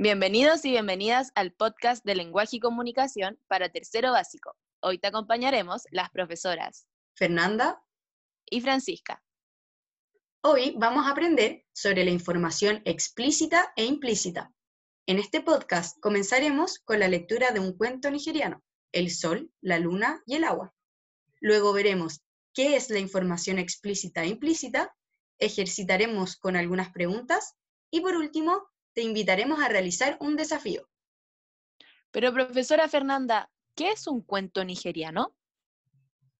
Bienvenidos y bienvenidas al podcast de lenguaje y comunicación para tercero básico. Hoy te acompañaremos las profesoras Fernanda y Francisca. Hoy vamos a aprender sobre la información explícita e implícita. En este podcast comenzaremos con la lectura de un cuento nigeriano, El sol, la luna y el agua. Luego veremos qué es la información explícita e implícita, ejercitaremos con algunas preguntas y por último te invitaremos a realizar un desafío. Pero profesora Fernanda, ¿qué es un cuento nigeriano?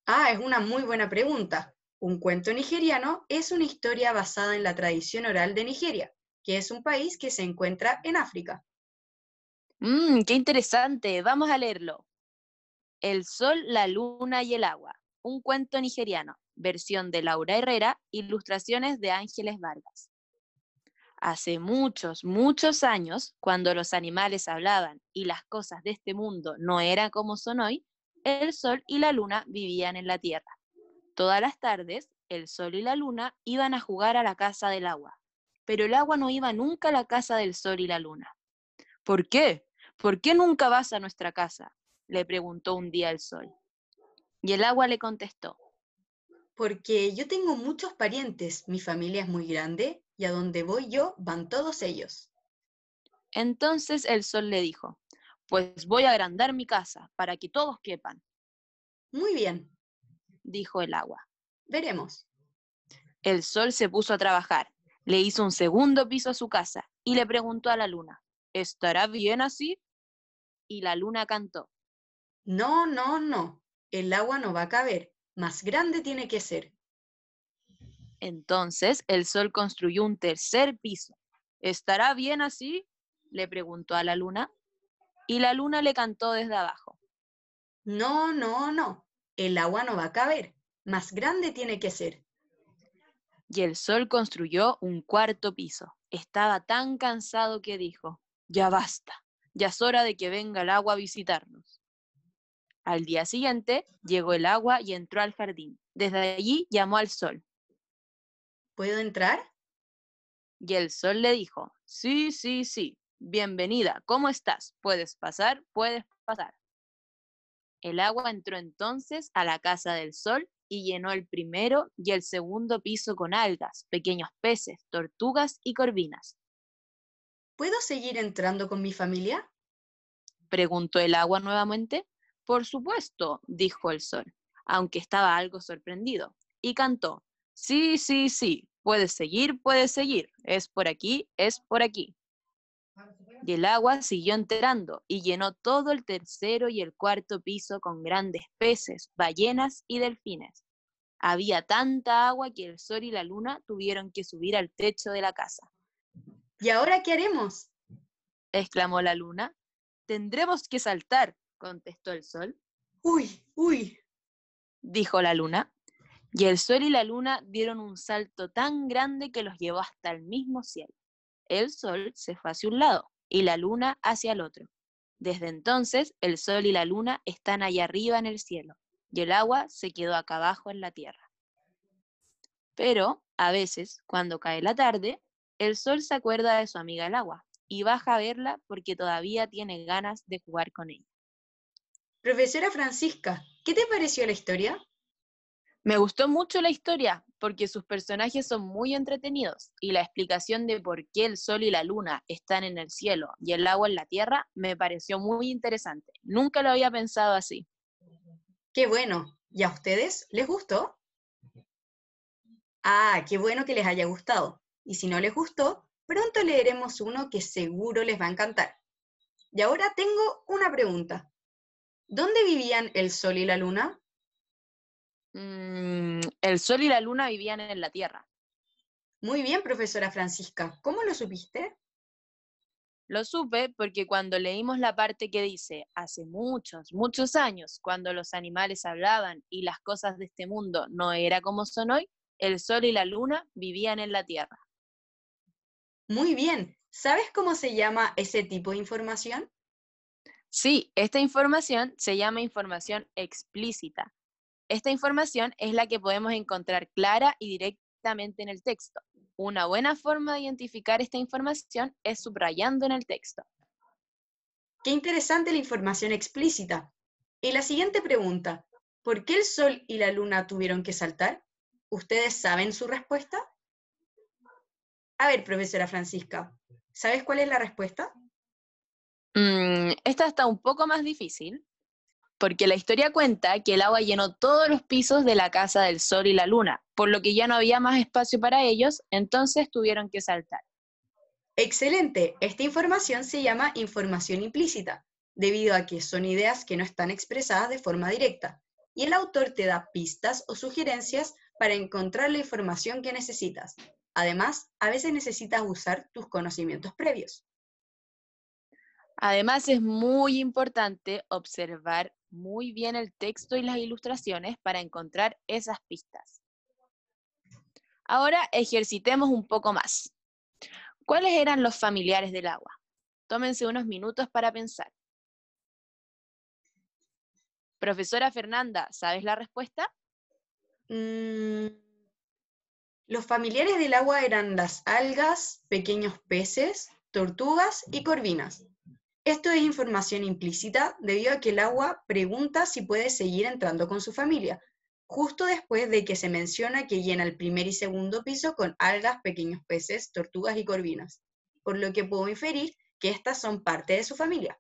Ah, es una muy buena pregunta. Un cuento nigeriano es una historia basada en la tradición oral de Nigeria, que es un país que se encuentra en África. Mmm, qué interesante. Vamos a leerlo. El sol, la luna y el agua. Un cuento nigeriano. Versión de Laura Herrera, ilustraciones de Ángeles Vargas. Hace muchos, muchos años, cuando los animales hablaban y las cosas de este mundo no eran como son hoy, el sol y la luna vivían en la tierra. Todas las tardes, el sol y la luna iban a jugar a la casa del agua, pero el agua no iba nunca a la casa del sol y la luna. ¿Por qué? ¿Por qué nunca vas a nuestra casa? le preguntó un día el sol. Y el agua le contestó. Porque yo tengo muchos parientes, mi familia es muy grande y a donde voy yo van todos ellos. Entonces el sol le dijo, pues voy a agrandar mi casa para que todos quepan. Muy bien, dijo el agua. Veremos. El sol se puso a trabajar, le hizo un segundo piso a su casa y le preguntó a la luna, ¿estará bien así? Y la luna cantó. No, no, no, el agua no va a caber, más grande tiene que ser. Entonces el sol construyó un tercer piso. ¿Estará bien así? le preguntó a la luna. Y la luna le cantó desde abajo. No, no, no. El agua no va a caber. Más grande tiene que ser. Y el sol construyó un cuarto piso. Estaba tan cansado que dijo, ya basta, ya es hora de que venga el agua a visitarnos. Al día siguiente llegó el agua y entró al jardín. Desde allí llamó al sol. ¿Puedo entrar? Y el sol le dijo, sí, sí, sí, bienvenida, ¿cómo estás? ¿Puedes pasar? Puedes pasar. El agua entró entonces a la casa del sol y llenó el primero y el segundo piso con algas, pequeños peces, tortugas y corvinas. ¿Puedo seguir entrando con mi familia? Preguntó el agua nuevamente. Por supuesto, dijo el sol, aunque estaba algo sorprendido, y cantó, Sí, sí, sí, puedes seguir, puedes seguir. Es por aquí, es por aquí. Y el agua siguió entrando y llenó todo el tercero y el cuarto piso con grandes peces, ballenas y delfines. Había tanta agua que el sol y la luna tuvieron que subir al techo de la casa. ¿Y ahora qué haremos? exclamó la luna. Tendremos que saltar, contestó el sol. Uy, uy, dijo la luna. Y el sol y la luna dieron un salto tan grande que los llevó hasta el mismo cielo. El sol se fue hacia un lado y la luna hacia el otro. Desde entonces, el sol y la luna están allá arriba en el cielo y el agua se quedó acá abajo en la tierra. Pero, a veces, cuando cae la tarde, el sol se acuerda de su amiga el agua y baja a verla porque todavía tiene ganas de jugar con ella. Profesora Francisca, ¿qué te pareció la historia? Me gustó mucho la historia porque sus personajes son muy entretenidos y la explicación de por qué el sol y la luna están en el cielo y el agua en la tierra me pareció muy interesante. Nunca lo había pensado así. Qué bueno. ¿Y a ustedes les gustó? Ah, qué bueno que les haya gustado. Y si no les gustó, pronto leeremos uno que seguro les va a encantar. Y ahora tengo una pregunta. ¿Dónde vivían el sol y la luna? Mm, el sol y la luna vivían en la Tierra. Muy bien, profesora Francisca. ¿Cómo lo supiste? Lo supe porque cuando leímos la parte que dice, hace muchos, muchos años, cuando los animales hablaban y las cosas de este mundo no era como son hoy, el sol y la luna vivían en la Tierra. Muy bien. ¿Sabes cómo se llama ese tipo de información? Sí, esta información se llama información explícita esta información es la que podemos encontrar clara y directamente en el texto. Una buena forma de identificar esta información es subrayando en el texto. Qué interesante la información explícita. Y la siguiente pregunta, ¿por qué el Sol y la Luna tuvieron que saltar? ¿Ustedes saben su respuesta? A ver, profesora Francisca, ¿sabes cuál es la respuesta? Mm, esta está un poco más difícil, porque la historia cuenta que el agua llenó todos los pisos de la casa del Sol y la Luna, por lo que ya no había más espacio para ellos, entonces tuvieron que saltar. Excelente, esta información se llama información implícita, debido a que son ideas que no están expresadas de forma directa, y el autor te da pistas o sugerencias para encontrar la información que necesitas. Además, a veces necesitas usar tus conocimientos previos. Además, es muy importante observar muy bien el texto y las ilustraciones para encontrar esas pistas. Ahora ejercitemos un poco más. ¿Cuáles eran los familiares del agua? Tómense unos minutos para pensar. Profesora Fernanda, ¿sabes la respuesta? Mm, los familiares del agua eran las algas, pequeños peces, tortugas y corvinas. Esto es información implícita debido a que el agua pregunta si puede seguir entrando con su familia, justo después de que se menciona que llena el primer y segundo piso con algas, pequeños peces, tortugas y corvinas, por lo que puedo inferir que estas son parte de su familia.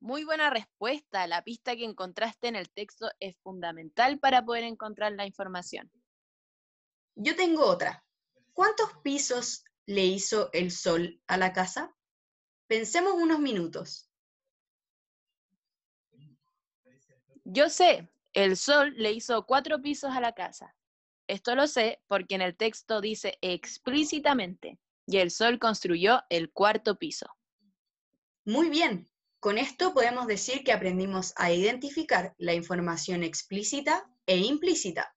Muy buena respuesta. La pista que encontraste en el texto es fundamental para poder encontrar la información. Yo tengo otra. ¿Cuántos pisos le hizo el sol a la casa? Pensemos unos minutos. Yo sé, el sol le hizo cuatro pisos a la casa. Esto lo sé porque en el texto dice explícitamente, y el sol construyó el cuarto piso. Muy bien, con esto podemos decir que aprendimos a identificar la información explícita e implícita.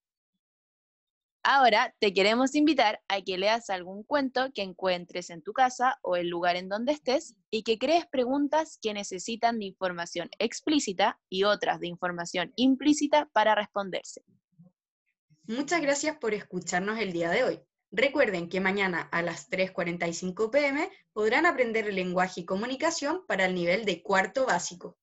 Ahora te queremos invitar a que leas algún cuento que encuentres en tu casa o el lugar en donde estés y que crees preguntas que necesitan de información explícita y otras de información implícita para responderse. Muchas gracias por escucharnos el día de hoy. Recuerden que mañana a las 3.45 pm podrán aprender lenguaje y comunicación para el nivel de cuarto básico.